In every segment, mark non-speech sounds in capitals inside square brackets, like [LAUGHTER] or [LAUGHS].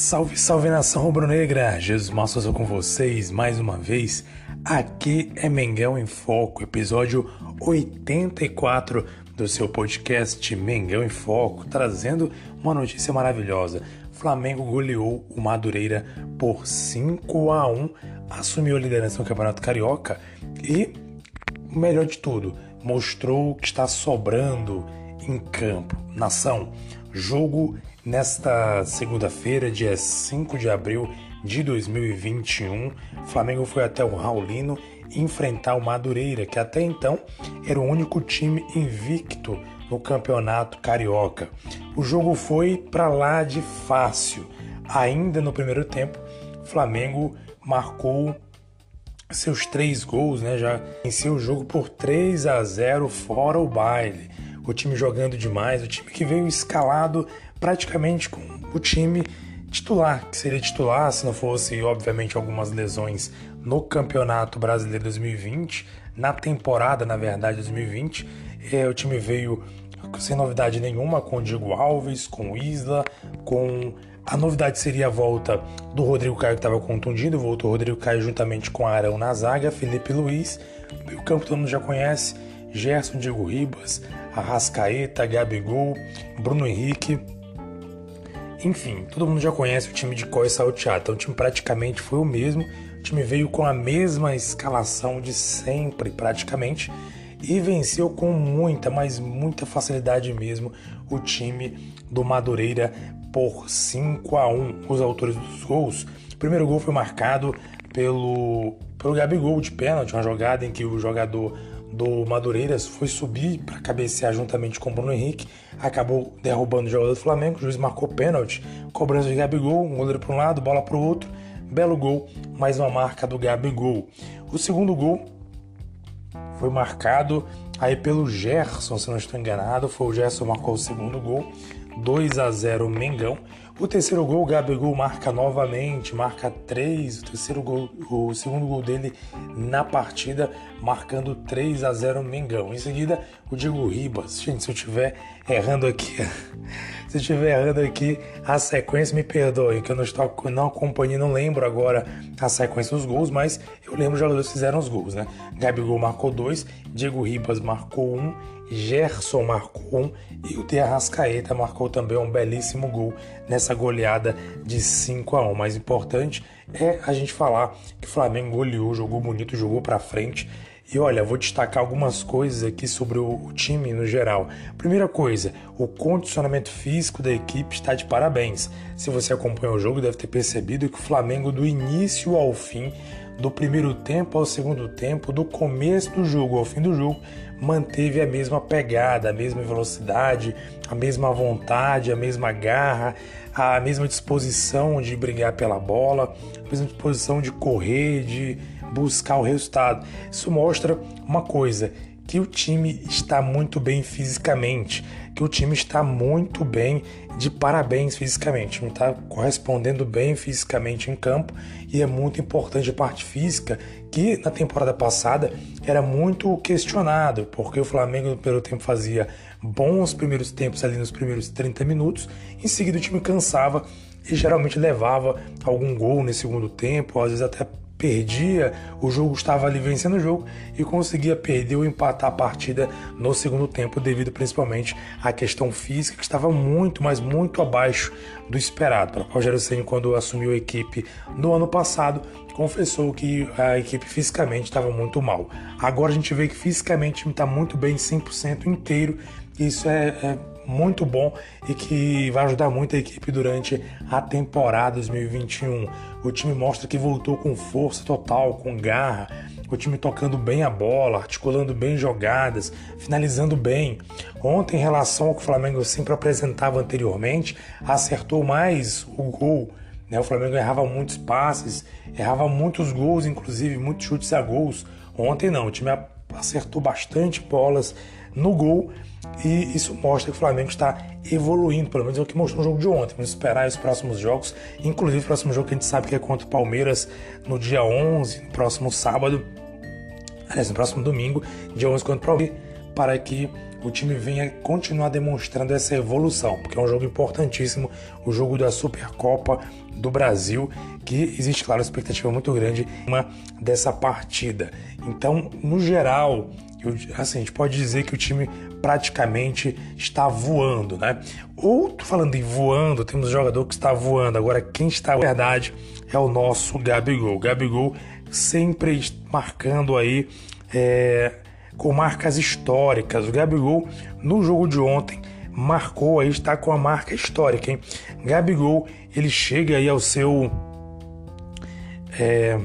Salve, salve nação rubro-negra! Jesus Massa com vocês mais uma vez. Aqui é Mengão em Foco, episódio 84 do seu podcast Mengão em Foco, trazendo uma notícia maravilhosa. Flamengo goleou o Madureira por 5 a 1, assumiu a liderança no Campeonato Carioca e, melhor de tudo, mostrou que está sobrando em campo. Nação, jogo Nesta segunda-feira, dia 5 de abril de 2021, Flamengo foi até o Raulino enfrentar o Madureira, que até então era o único time invicto no campeonato carioca. O jogo foi para lá de fácil. Ainda no primeiro tempo, Flamengo marcou seus três gols, né? Já venceu o jogo por 3 a 0 fora o baile. O time jogando demais, o time que veio escalado praticamente com o time titular, que seria titular se não fosse, obviamente, algumas lesões no Campeonato Brasileiro 2020, na temporada, na verdade, 2020. É, o time veio sem novidade nenhuma com o Diego Alves, com o Isla, com. A novidade seria a volta do Rodrigo Caio, que estava contundido, voltou o Rodrigo Caio juntamente com Arão na zaga, Felipe Luiz, o campo todo mundo já conhece, Gerson, Diego Ribas, Arrascaeta, Gabigol, Bruno Henrique, enfim, todo mundo já conhece o time de Coi Salteado, então o time praticamente foi o mesmo. O time veio com a mesma escalação de sempre, praticamente, e venceu com muita, mas muita facilidade mesmo o time do Madureira por 5 a 1. Os autores dos gols. O primeiro gol foi marcado pelo, pelo Gabigol de pênalti, uma jogada em que o jogador do Madureiras foi subir para cabecear juntamente com o Bruno Henrique, acabou derrubando o jogador do Flamengo, o juiz marcou pênalti, cobrança de Gabigol, um goleiro para um lado, bola para o outro, belo gol, mais uma marca do Gabigol. O segundo gol foi marcado aí pelo Gerson, se não estou enganado, foi o Gerson que marcou o segundo gol, 2 a 0 Mengão. O terceiro gol, o Gabigol marca novamente, marca 3, o terceiro gol, o segundo gol dele na partida, marcando 3 a 0 Mengão. Em seguida, o Diego Ribas. Gente, se eu estiver errando aqui, [LAUGHS] se eu estiver errando aqui a sequência, me perdoe, que eu não estou não acompanhei, não lembro agora a sequência dos gols, mas eu lembro os jogadores que fizeram os gols, né? Gabigol marcou 2, Diego Ribas marcou 1 um, Gerson marcou e o De Arrascaeta marcou também um belíssimo gol nessa goleada de 5 a 1. O mais importante é a gente falar que o Flamengo goleou, jogou bonito, jogou para frente. E olha, vou destacar algumas coisas aqui sobre o time no geral. Primeira coisa, o condicionamento físico da equipe está de parabéns. Se você acompanhou o jogo, deve ter percebido que o Flamengo, do início ao fim, do primeiro tempo ao segundo tempo, do começo do jogo ao fim do jogo, manteve a mesma pegada, a mesma velocidade, a mesma vontade, a mesma garra, a mesma disposição de brigar pela bola, a mesma disposição de correr, de buscar o resultado. Isso mostra uma coisa, que o time está muito bem fisicamente, que o time está muito bem de parabéns fisicamente, o time está correspondendo bem fisicamente em campo e é muito importante a parte física que na temporada passada era muito questionado, porque o Flamengo pelo tempo fazia bons primeiros tempos ali nos primeiros 30 minutos, em seguida o time cansava e geralmente levava algum gol nesse segundo tempo, às vezes até perdia, o jogo estava ali vencendo o jogo e conseguia perder ou empatar a partida no segundo tempo, devido principalmente à questão física que estava muito, mas muito abaixo do esperado. Para Rogério Senna, quando assumiu a equipe no ano passado, confessou que a equipe fisicamente estava muito mal. Agora a gente vê que fisicamente o está muito bem, 100% inteiro. Isso é, é muito bom e que vai ajudar muito a equipe durante a temporada 2021. O time mostra que voltou com força total, com garra, o time tocando bem a bola, articulando bem jogadas, finalizando bem. Ontem, em relação ao que o Flamengo sempre apresentava anteriormente, acertou mais o gol. Né? O Flamengo errava muitos passes, errava muitos gols, inclusive muitos chutes a gols. Ontem não, o time acertou bastante bolas no gol e isso mostra que o Flamengo está evoluindo, pelo menos é o que mostrou no jogo de ontem. Vamos esperar os próximos jogos, inclusive o próximo jogo que a gente sabe que é contra o Palmeiras no dia 11, no próximo sábado, aliás, no próximo domingo, dia 11 contra o Palmeiras, para que o time venha continuar demonstrando essa evolução, porque é um jogo importantíssimo, o jogo da Supercopa do Brasil, que existe, claro, uma expectativa muito grande dessa partida. Então, no geral, assim, a gente pode dizer que o time praticamente está voando, né? Ou falando em voando, temos um jogador que está voando. Agora, quem está na verdade é o nosso Gabigol. Gabigol sempre marcando aí é, com marcas históricas. O Gabigol, no jogo de ontem, marcou aí, está com a marca histórica, hein? Gabigol, ele chega aí ao seu. É,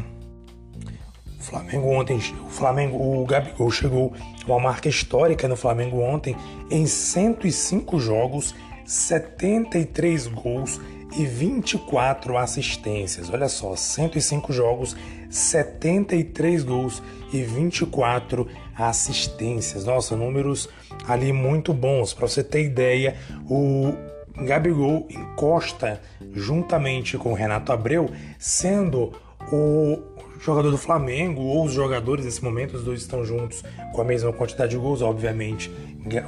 Flamengo ontem, o Flamengo, o Gabigol chegou a uma marca histórica no Flamengo ontem em 105 jogos, 73 gols e 24 assistências. Olha só, 105 jogos, 73 gols e 24 assistências. Nossa, números ali muito bons. Para você ter ideia, o Gabigol encosta juntamente com o Renato Abreu, sendo o jogador do Flamengo ou os jogadores nesse momento, os dois estão juntos com a mesma quantidade de gols, obviamente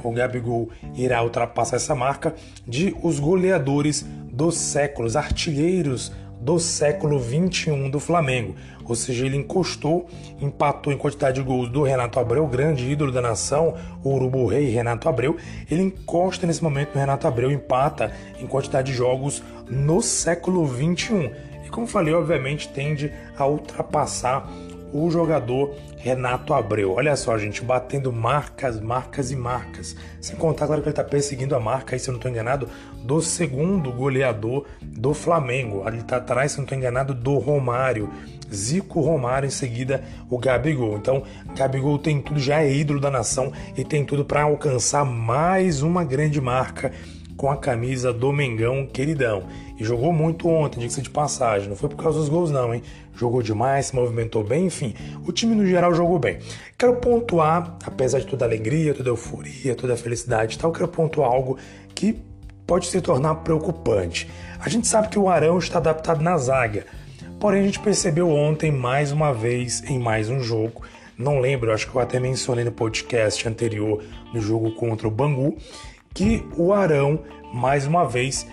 o Gabigol irá ultrapassar essa marca de os goleadores dos séculos, artilheiros do século 21 do Flamengo. Ou seja, ele encostou, empatou em quantidade de gols do Renato Abreu, grande ídolo da nação, o Urubu Rei Renato Abreu. Ele encosta nesse momento no Renato Abreu, empata em quantidade de jogos no século 21 e, como falei, obviamente tende a ultrapassar o jogador Renato Abreu. Olha só, gente, batendo marcas, marcas e marcas. Sem contar, claro, que ele está perseguindo a marca, aí, se eu não estou enganado, do segundo goleador do Flamengo. Ele está atrás, se eu não estou enganado, do Romário. Zico Romário, em seguida o Gabigol. Então, Gabigol tem tudo, já é ídolo da nação e tem tudo para alcançar mais uma grande marca com a camisa do Mengão queridão. E jogou muito ontem, diga-se de passagem. Não foi por causa dos gols, não, hein? Jogou demais, se movimentou bem, enfim. O time no geral jogou bem. Quero pontuar, apesar de toda a alegria, toda a euforia, toda a felicidade e tal, quero pontuar algo que pode se tornar preocupante. A gente sabe que o Arão está adaptado na zaga. Porém, a gente percebeu ontem, mais uma vez, em mais um jogo, não lembro, acho que eu até mencionei no podcast anterior, no jogo contra o Bangu, que o Arão, mais uma vez,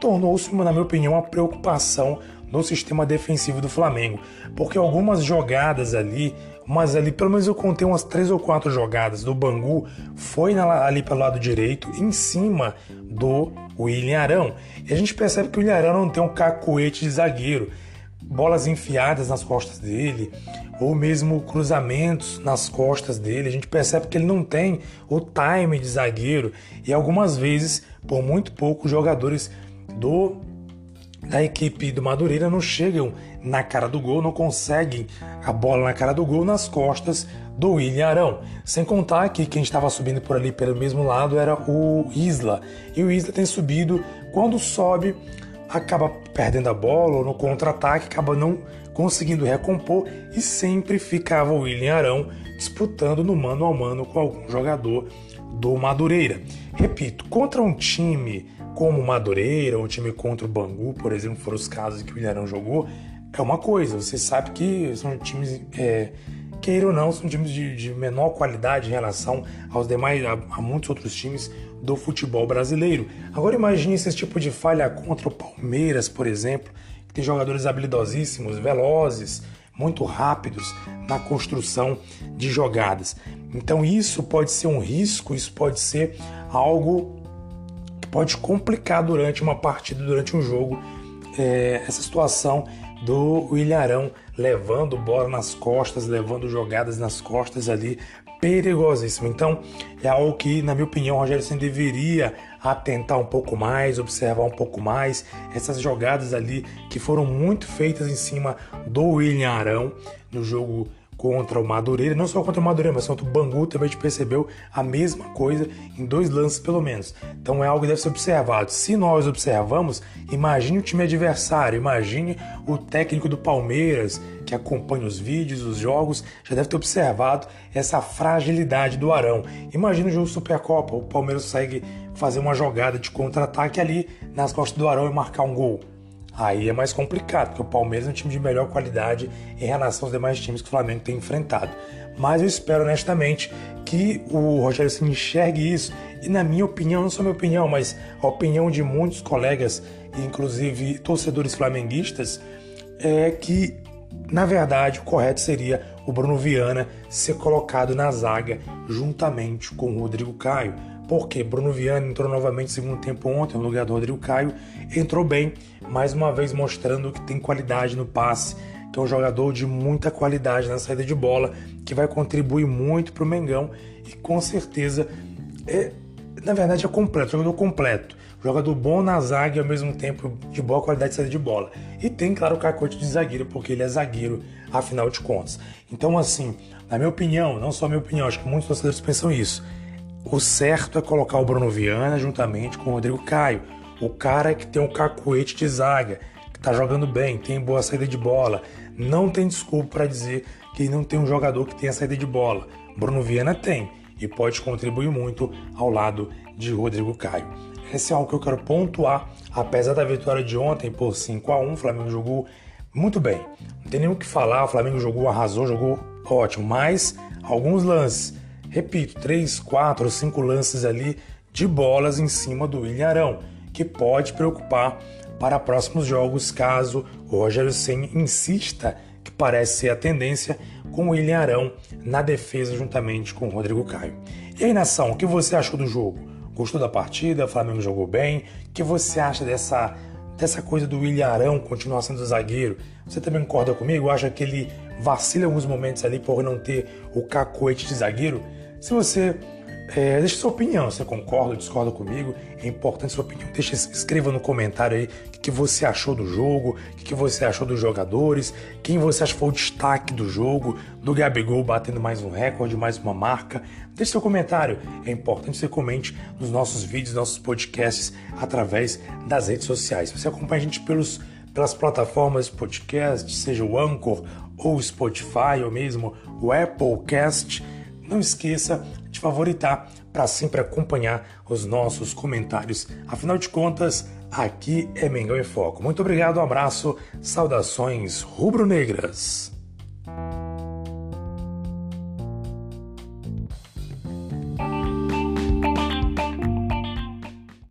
tornou-se, na minha opinião, uma preocupação no sistema defensivo do Flamengo, porque algumas jogadas ali, mas ali, pelo menos eu contei umas três ou quatro jogadas do Bangu, foi na, ali pelo lado direito, em cima do William Arão. E a gente percebe que o William Arão não tem um cacoete de zagueiro, bolas enfiadas nas costas dele, ou mesmo cruzamentos nas costas dele. A gente percebe que ele não tem o time de zagueiro e algumas vezes, por muito pouco, os jogadores do da equipe do Madureira não chegam na cara do gol, não conseguem a bola na cara do gol nas costas do William Arão. Sem contar que quem estava subindo por ali pelo mesmo lado era o Isla. E o Isla tem subido, quando sobe, acaba perdendo a bola ou no contra-ataque, acaba não conseguindo recompor e sempre ficava o William Arão disputando no mano a mano com algum jogador do Madureira. Repito, contra um time como o Madureira, ou um time contra o Bangu, por exemplo, foram os casos que o William Arão jogou, é uma coisa, você sabe que são times, é, queira ou não, são times de, de, menor qualidade em relação aos demais, a, a muitos outros times do futebol brasileiro. Agora imagine esse tipo de falha contra o Palmeiras, por exemplo, que tem jogadores habilidosíssimos, velozes, muito rápidos na construção de jogadas. Então isso pode ser um risco, isso pode ser algo que pode complicar durante uma partida, durante um jogo, é, essa situação do Ilharão levando bola nas costas, levando jogadas nas costas ali, perigosíssimo. Então, é algo que, na minha opinião, o Rogério Senna deveria atentar um pouco mais, observar um pouco mais essas jogadas ali que foram muito feitas em cima do William Arão no jogo contra o Madureira, não só contra o Madureira, mas contra o Bangu também a gente percebeu a mesma coisa em dois lances pelo menos. Então é algo que deve ser observado. Se nós observamos, imagine o time adversário, imagine o técnico do Palmeiras que acompanha os vídeos, os jogos, já deve ter observado essa fragilidade do Arão. Imagina o jogo Supercopa, o Palmeiras consegue fazer uma jogada de contra-ataque ali nas costas do Arão e marcar um gol. Aí é mais complicado, porque o Palmeiras é um time de melhor qualidade em relação aos demais times que o Flamengo tem enfrentado. Mas eu espero honestamente que o Rogério se enxergue isso e, na minha opinião, não só minha opinião, mas a opinião de muitos colegas, inclusive torcedores flamenguistas, é que, na verdade, o correto seria o Bruno Viana ser colocado na zaga juntamente com o Rodrigo Caio porque Bruno Viana entrou novamente no segundo tempo ontem no lugar do Rodrigo Caio, entrou bem, mais uma vez mostrando que tem qualidade no passe, que é um jogador de muita qualidade na saída de bola, que vai contribuir muito para o Mengão e com certeza é, na verdade é completo, jogador completo. Jogador bom na zaga e ao mesmo tempo de boa qualidade de saída de bola. E tem, claro, o cacote de zagueiro, porque ele é zagueiro, afinal de contas. Então, assim, na minha opinião, não só minha opinião, acho que muitos torcedores pensam isso o certo é colocar o Bruno Viana juntamente com o Rodrigo Caio. O cara que tem um cacuete de zaga, que tá jogando bem, tem boa saída de bola. Não tem desculpa para dizer que não tem um jogador que tenha saída de bola. Bruno Viana tem e pode contribuir muito ao lado de Rodrigo Caio. Esse é algo que eu quero pontuar, apesar da vitória de ontem por 5 a 1 o Flamengo jogou muito bem. Não tem nem o que falar, o Flamengo jogou, arrasou, jogou ótimo, mas alguns lances Repito, três, quatro, cinco lances ali de bolas em cima do William Arão, que pode preocupar para próximos jogos caso o Rogério Senna insista, que parece ser a tendência, com o William Arão na defesa juntamente com o Rodrigo Caio. E aí, nação, o que você achou do jogo? Gostou da partida? O Flamengo jogou bem? O que você acha dessa, dessa coisa do William Arão continuar sendo zagueiro? Você também concorda comigo? Acha que ele vacila alguns momentos ali por não ter o cacoete de zagueiro? Se você é, deixa sua opinião, você concorda ou discorda comigo? É importante sua opinião. Deixa, escreva no comentário aí o que, que você achou do jogo, o que, que você achou dos jogadores, quem você acha que foi o destaque do jogo, do Gabigol batendo mais um recorde, mais uma marca. Deixe seu comentário. É importante que você comente nos nossos vídeos, nossos podcasts, através das redes sociais. Você acompanha a gente pelos, pelas plataformas podcast, seja o Anchor ou o Spotify, ou mesmo o Applecast não esqueça de favoritar para sempre acompanhar os nossos comentários. Afinal de contas, aqui é Mengão em Foco. Muito obrigado, um abraço, saudações rubro-negras.